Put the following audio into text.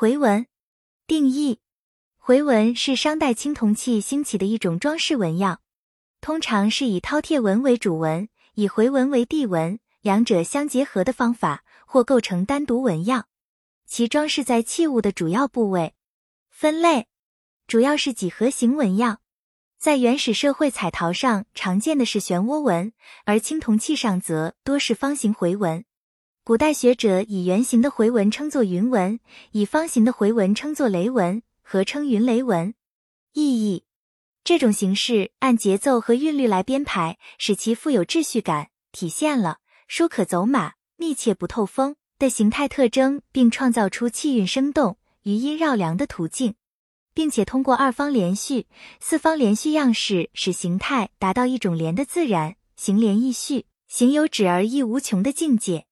回纹定义：回纹是商代青铜器兴起的一种装饰纹样，通常是以饕餮纹为主纹，以回纹为地纹，两者相结合的方法，或构成单独纹样。其装饰在器物的主要部位。分类主要是几何形纹样，在原始社会彩陶上常见的是漩涡纹，而青铜器上则多是方形回纹。古代学者以圆形的回纹称作云纹，以方形的回纹称作雷纹，合称云雷纹。意义：这种形式按节奏和韵律来编排，使其富有秩序感，体现了书可走马、密切不透风的形态特征，并创造出气韵生动。余音绕梁的途径，并且通过二方连续、四方连续样式，使形态达到一种连的自然，形连意续，形有止而意无穷的境界。